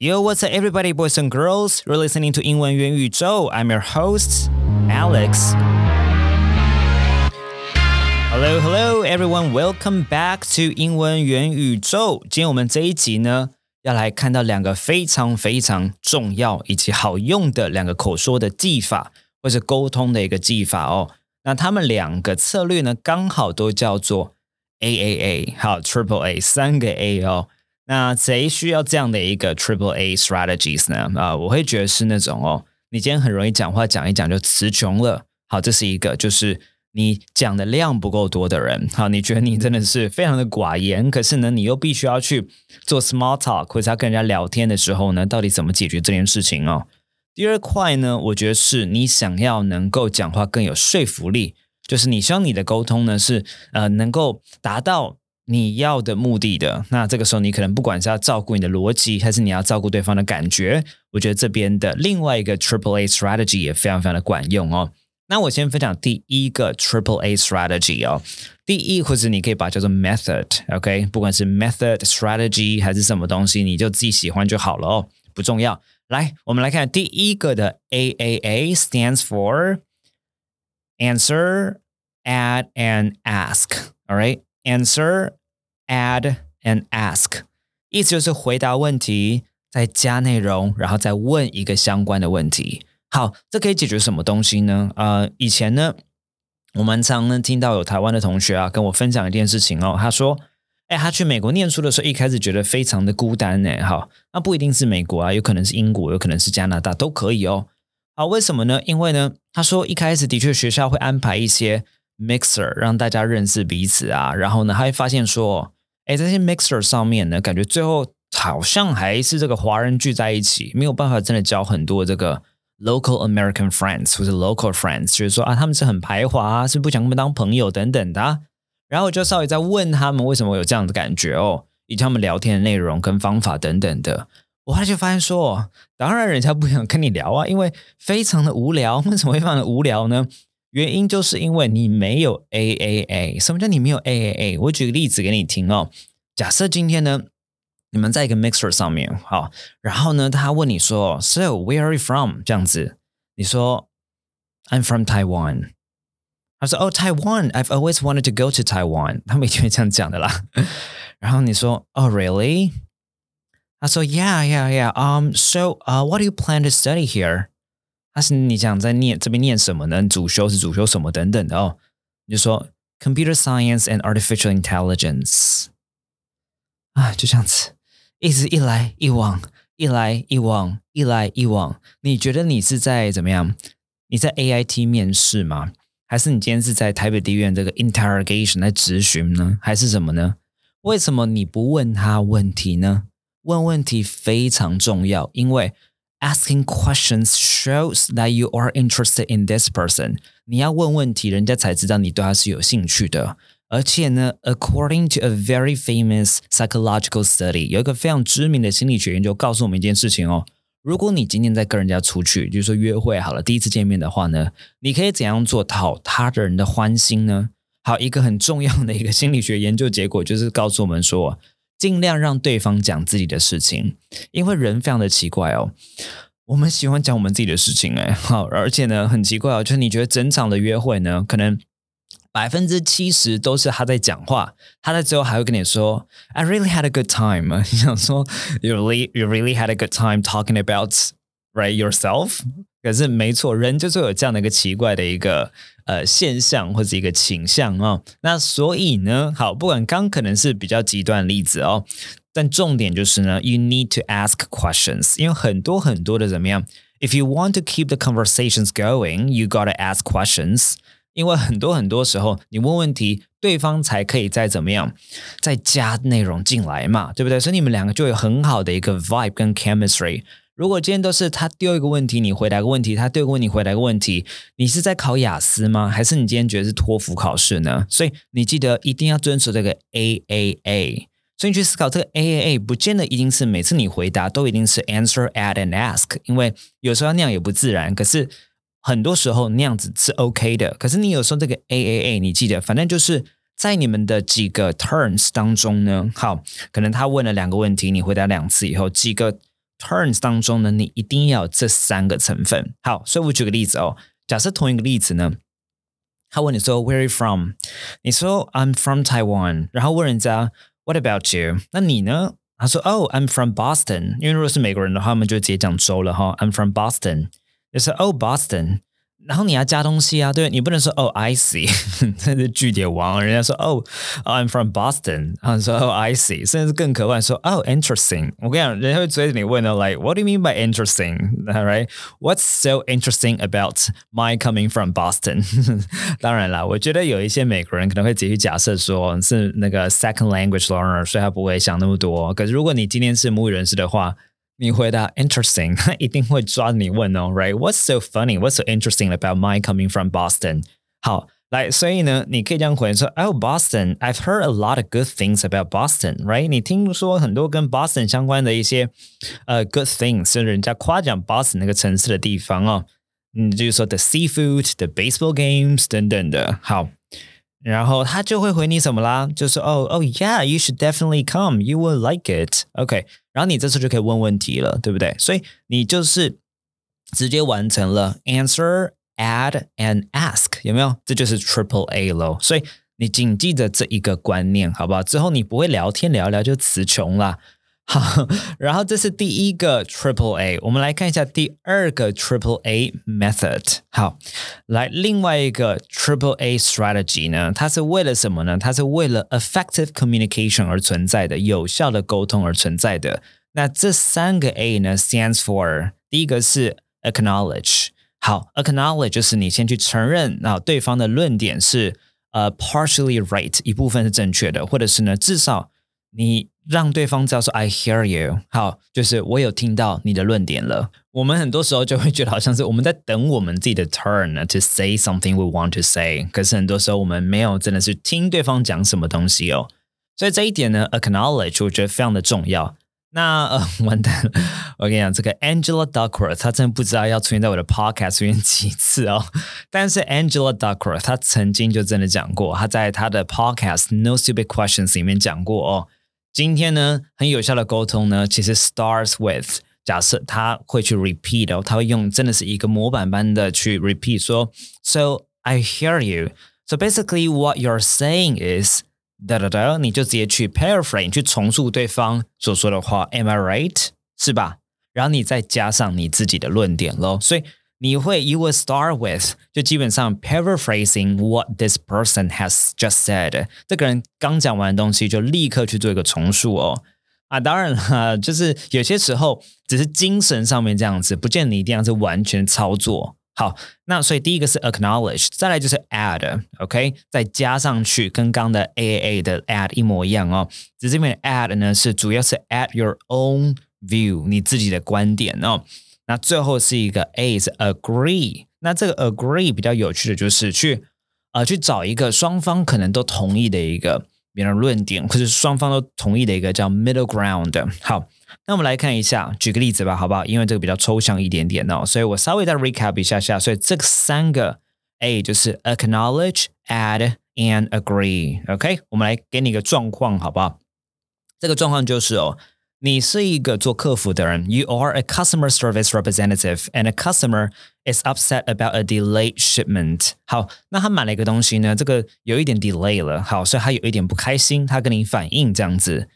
Yo, what's up, everybody, boys and girls? You're listening to 英文元宇宙. I'm your host, Alex. Hello, hello, everyone. Welcome back to 英文元宇宙。今天我们这一集呢，要来看到两个非常非常重要以及好用的两个口说的技法，或是沟通的一个技法哦。那他们两个策略呢，刚好都叫做 A A A，好 Triple A，三个 A 哦。 那谁需要这样的一个 Triple A strategies 呢？啊，我会觉得是那种哦，你今天很容易讲话讲一讲就词穷了。好，这是一个，就是你讲的量不够多的人。好，你觉得你真的是非常的寡言，可是呢，你又必须要去做 small talk，或者要跟人家聊天的时候呢，到底怎么解决这件事情哦？第二块呢，我觉得是你想要能够讲话更有说服力，就是你希望你的沟通呢是呃能够达到。你要的目的的，那这个时候你可能不管是要照顾你的逻辑，还是你要照顾对方的感觉，我觉得这边的另外一个 Triple A strategy 也非常非常的管用哦。那我先分享第一个 Triple A strategy 哦，第一或者你可以把它叫做 method，OK，不管是 method strategy 还是什么东西，你就自己喜欢就好了哦，不重要。来，我们来看第一个的 A A A stands for answer, add and Ask。All right, Answer.。Add and ask，意思就是回答问题，再加内容，然后再问一个相关的问题。好，这可以解决什么东西呢？呃，以前呢，我们常能听到有台湾的同学啊跟我分享一件事情哦。他说：“哎，他去美国念书的时候，一开始觉得非常的孤单呢。好，那不一定是美国啊，有可能是英国，有可能是加拿大，都可以哦。好，为什么呢？因为呢，他说一开始的确学校会安排一些。” Mixer 让大家认识彼此啊，然后呢，他会发现说，哎，这些 Mixer 上面呢，感觉最后好像还是这个华人聚在一起，没有办法真的交很多这个 local American friends 或者 local friends，就是说啊，他们是很排华啊，是不想跟他们当朋友等等的。然后我就稍微在问他们为什么有这样的感觉哦，以及他们聊天的内容跟方法等等的。我后来就发现说，当然人家不想跟你聊啊，因为非常的无聊。为什么会非常的无聊呢？原因就是因为你没有 A A A。什么叫你没有 A A A？我举个例子给你听哦。假设今天呢，你们在一个 mixer 上面，好，然后呢，他问你说，So where are you from？这样子，你说 I'm from Taiwan。他说，Oh Taiwan，I've always wanted to go to Taiwan。他们一定会这样讲的啦。然后你说，Oh really？他说，Yeah，Yeah，Yeah。Um，So，uh，what do you plan to study here？ 他是你想在念这边念什么呢？主修是主修什么等等的哦。你就说 computer science and artificial intelligence 啊，就这样子，一直一来一往，一来一往，一来一往。你觉得你是在怎么样？你在 A I T 面试吗？还是你今天是在台北地院这个 interrogation 来质询呢？还是什么呢？为什么你不问他问题呢？问问题非常重要，因为。Asking questions shows that you are interested in this person。你要问问题，人家才知道你对他是有兴趣的。而且呢，according to a very famous psychological study，有一个非常知名的心理学研究告诉我们一件事情哦。如果你今天在跟人家出去，就是说约会好了，第一次见面的话呢，你可以怎样做讨他的人的欢心呢？好，一个很重要的一个心理学研究结果就是告诉我们说。尽量让对方讲自己的事情，因为人非常的奇怪哦，我们喜欢讲我们自己的事情哎，好，而且呢很奇怪哦，就是你觉得整场的约会呢，可能百分之七十都是他在讲话，他在最后还会跟你说，I really had a good time，你 想说，you really you really had a good time talking about right yourself，可是没错，人就是有这样的一个奇怪的一个。呃，现象或者一个倾向哦，那所以呢，好，不管刚可能是比较极端例子哦，但重点就是呢，you need to ask questions，因为很多很多的怎么样？If you want to keep the conversations going, you gotta ask questions。因为很多很多时候，你问问题，对方才可以再怎么样，再加内容进来嘛，对不对？所以你们两个就有很好的一个 vibe 跟 chemistry。如果今天都是他丢一个问题，你回答个问题，他丢个问题，回答个问题，你是在考雅思吗？还是你今天觉得是托福考试呢？所以你记得一定要遵守这个 A A A。所以你去思考这个 A A A，不见得一定是每次你回答都一定是 Answer, Add and Ask，因为有时候那样也不自然。可是很多时候那样子是 OK 的。可是你有时候这个 A A A，你记得，反正就是在你们的几个 turns 当中呢，好，可能他问了两个问题，你回答两次以后，几个。turns 当中呢，你一定要有这三个成分。好，所以我举个例子哦，假设同一个例子呢，他问你说 Where are you from？你说 I'm from Taiwan，然后问人家 What about you？那你呢？他说 Oh I'm from Boston。因为如果是美国人的话，我们就直接讲州了哈。I'm from Boston。就是 Oh Boston。 然后你要加东西啊，对你不能说哦，I see，这是句点王。人家说哦，I'm from Boston，然后说哦，I see，甚至更可怕，说哦，interesting。我跟你讲，人家会追着你问的，like What do you mean by interesting？All right，What's so interesting about my coming from Boston？当然啦，我觉得有一些美国人可能会直接假设说是那个 second language learner，所以他不会想那么多。可是如果你今天是母语人士的话， 你回答 interesting，他一定会抓你问哦，right？What's so funny? What's so interesting about my coming from Boston？好，来，所以呢，你可以这样回说，Oh Boston，I've heard a lot of good things about Boston，right？你听说很多跟 Boston 相关的一些呃 good things，是人家夸奖 Boston 那个城市的地方哦。嗯，就是说 the seafood，the baseball games 等等的。好。 然后他就会回你什么啦？就是哦哦，Yeah，you should definitely come，you will like it。OK，然后你这次就可以问问题了，对不对？所以你就是直接完成了 answer、add and ask，有没有？这就是 triple A 咯。所以你谨记着这一个观念，好不好？之后你不会聊天聊聊就词穷了。好，然后这是第一个 Triple A，我们来看一下第二个 Triple A method。好，来另外一个 Triple A strategy 呢，它是为了什么呢？它是为了 effective communication 而存在的，有效的沟通而存在的。那这三个 A 呢，stands for 第一个是 acknowledge。好，acknowledge 就是你先去承认，啊对方的论点是呃 partially right，一部分是正确的，或者是呢，至少你。让对方知道说 I hear you，好，就是我有听到你的论点了。我们很多时候就会觉得好像是我们在等我们自己的 turn to say something we want to say，可是很多时候我们没有真的是听对方讲什么东西哦。所以这一点呢，acknowledge 我觉得非常的重要。那呃，完蛋了，我跟你讲，这个 Angela Duckworth 她真的不知道要出现在我的 podcast 出现几次哦。但是 Angela Duckworth 她曾经就真的讲过，她在她的 podcast No Stupid Questions 里面讲过哦。今天呢，很有效的沟通呢，其实 starts with 假设他会去 repeat 哦，他会用真的是一个模板般的去 repeat 说，So I hear you. So basically, what you're saying is 哒哒哒，你就直接去 paraphrase 去重述对方所说的话，Am I right？是吧？然后你再加上你自己的论点喽，所以。你会 you will start with 就基本上 paraphrasing what this person has just said。这个人刚讲完的东西，就立刻去做一个重述哦。啊，当然了，就是有些时候只是精神上面这样子，不见你一定要是完全操作。好，那所以第一个是 acknowledge，再来就是 add，OK，再加上去跟刚的 A A A 的 add 一模一样哦。只是这边 add 呢是主要是 add your own view，你自己的观点哦。那最后是一个 A 是 agree，那这个 agree 比较有趣的就是去呃去找一个双方可能都同意的一个别人论点，或者双方都同意的一个叫 middle ground。好，那我们来看一下，举个例子吧，好不好？因为这个比较抽象一点点哦，所以我稍微再 recap 一下下。所以这三个 A 就是 acknowledge、add and agree。OK，我们来给你一个状况，好不好？这个状况就是哦。你是一个做客服的人，You are a customer service representative, and a customer is upset about a delayed shipment。好，那他买了一个东西呢，这个有一点 delay 了，好，所以他有一点不开心，他跟你反映这样子。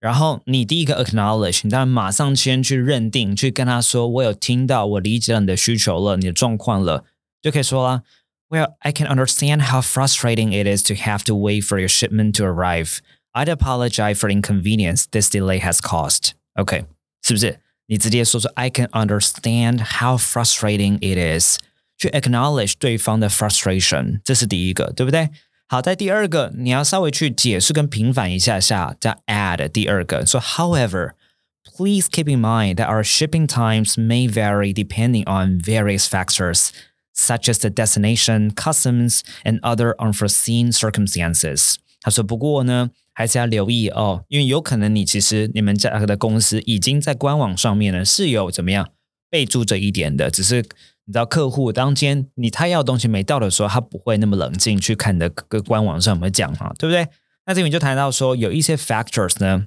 然后你第一个 acknowledge，你当然马上先去认定，去跟他说，我有听到，我理解了你的需求了，你的状况了，就可以说啦。Well, I can understand how frustrating it is to have to wait for your shipment to arrive. I'd apologize for inconvenience this delay has caused. OK，是不是？你直接说说 I can understand how frustrating it is，去 acknowledge 对方的 frustration，这是第一个，对不对？好，在第二个，你要稍微去解释跟平反一下下，再 add 第二个，说 However。Please keep in mind that our shipping times may vary depending on various factors, such as the destination, customs, and other unforeseen circumstances. 他说：“不过呢，还是要留意哦，因为有可能你其实你们家的公司已经在官网上面呢是有怎么样备注这一点的，只是你知道客户当天你他要东西没到的时候，他不会那么冷静去看你的个官网上有没有讲嘛，对不对？那这边就谈到说有一些 factors 呢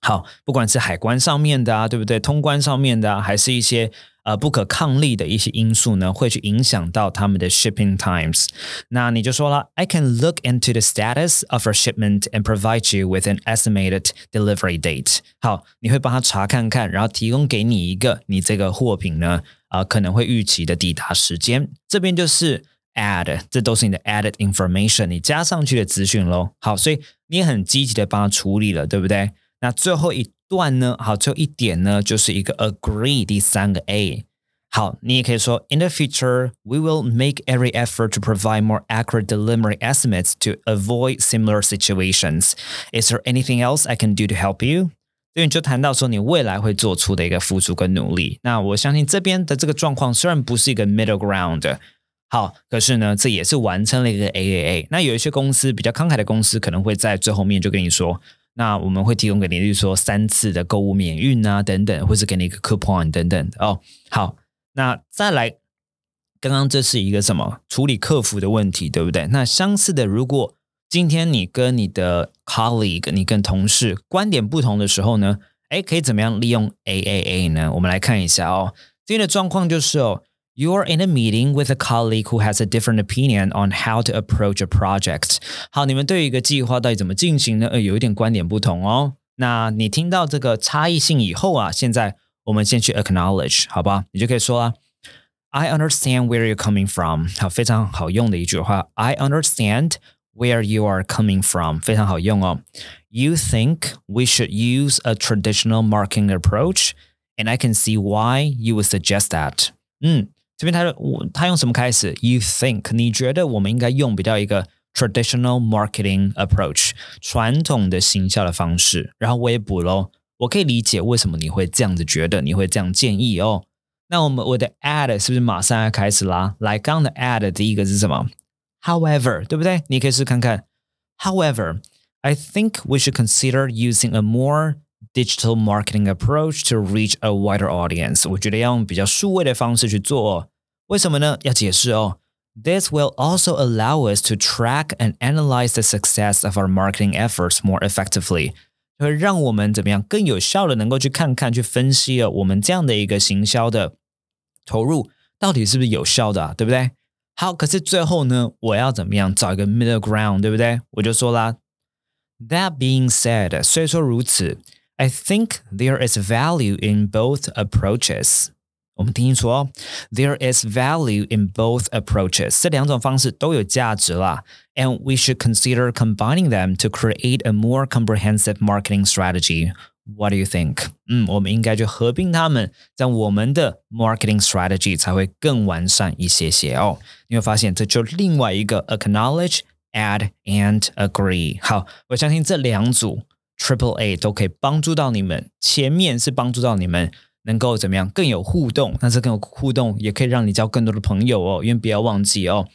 好，不管是海关上面的啊，对不对？通关上面的啊，还是一些呃不可抗力的一些因素呢，会去影响到他们的 shipping times。那你就说了，I can look into the status of a shipment and provide you with an estimated delivery date。好，你会帮他查看看，然后提供给你一个你这个货品呢啊、可能会预期的抵达时间。这边就是 add，这都是你的 added information，你加上去的资讯喽。好，所以你很积极的帮他处理了，对不对？那最后一段呢？好，最后一点呢，就是一个 agree，第三个 A。好，你也可以说，In the future, we will make every effort to provide more accurate delivery estimates to avoid similar situations. Is there anything else I can do to help you? 所以你就谈到说你未来会做出的一个付出跟努力。那我相信这边的这个状况虽然不是一个 middle ground，好，可是呢，这也是完成了一个 AAA。那有一些公司比较慷慨的公司，可能会在最后面就跟你说。 那我们会提供给你，例如说三次的购物免运啊，等等，或是给你一个 coupon 等等哦。好，那再来，刚刚这是一个什么处理客服的问题，对不对？那相似的，如果今天你跟你的 colleague，你跟同事观点不同的时候呢，哎，可以怎么样利用 AAA 呢？我们来看一下哦。今天的状况就是哦。You're in a meeting with a colleague who has a different opinion on how to approach a project。好，你们对于一个计划到底怎么进行呢？呃，有一点观点不同哦。那你听到这个差异性以后啊，现在我们先去 acknowledge，好吧？你就可以说啊，I understand where you're coming from。好，非常好用的一句话，I understand where you are coming from，非常好用哦。You think we should use a traditional marketing approach，and I can see why you would suggest that。嗯。 这边他我他用什么开始？You think？你觉得我们应该用比较一个 traditional marketing approach 传统的行销的方式，然后我也补喽。我可以理解为什么你会这样子觉得，你会这样建议哦。那我们我的 add 是不是马上要开始啦？来，刚刚的 add 第一个是什么？However，对不对？你可以试看看。However，I think we should consider using a more digital marketing approach to reach a wider audience。我觉得要用比较数位的方式去做。 为什么呢？要解释哦。This will also allow us to track and analyze the success of our marketing efforts more effectively，会让我们怎么样更有效的能够去看看、去分析哦，我们这样的一个行销的投入到底是不是有效的、啊，对不对？好，可是最后呢，我要怎么样找一个 middle ground，对不对？我就说啦，That being said，虽说如此，I think there is value in both approaches。 我们听清楚哦，There is value in both approaches，这两种方式都有价值啦。And we should consider combining them to create a more comprehensive marketing strategy. What do you think？嗯，我们应该去合并它们，这样我们的 marketing strategy 才会更完善一些些哦。你会发现，这就另外一个 acknowledge、add and agree。好，我相信这两组 Triple A 都可以帮助到你们。前面是帮助到你们。 能够怎么样更有互动？但是更有互动也可以让你交更多的朋友哦。因为不要忘记哦，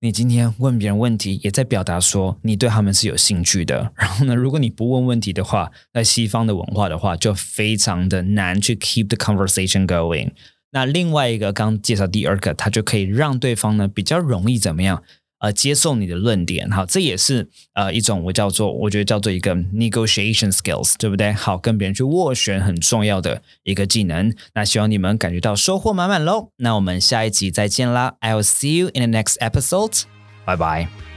你今天问别人问题，也在表达说你对他们是有兴趣的。然后呢，如果你不问问题的话，在西方的文化的话，就非常的难去 keep the conversation going。那另外一个刚介绍第二个，它就可以让对方呢比较容易怎么样？呃，接受你的论点，好，这也是呃一种我叫做，我觉得叫做一个 negotiation skills，对不对？好，跟别人去斡旋很重要的一个技能。那希望你们感觉到收获满满喽。那我们下一集再见啦！I'll see you in the next episode. 拜拜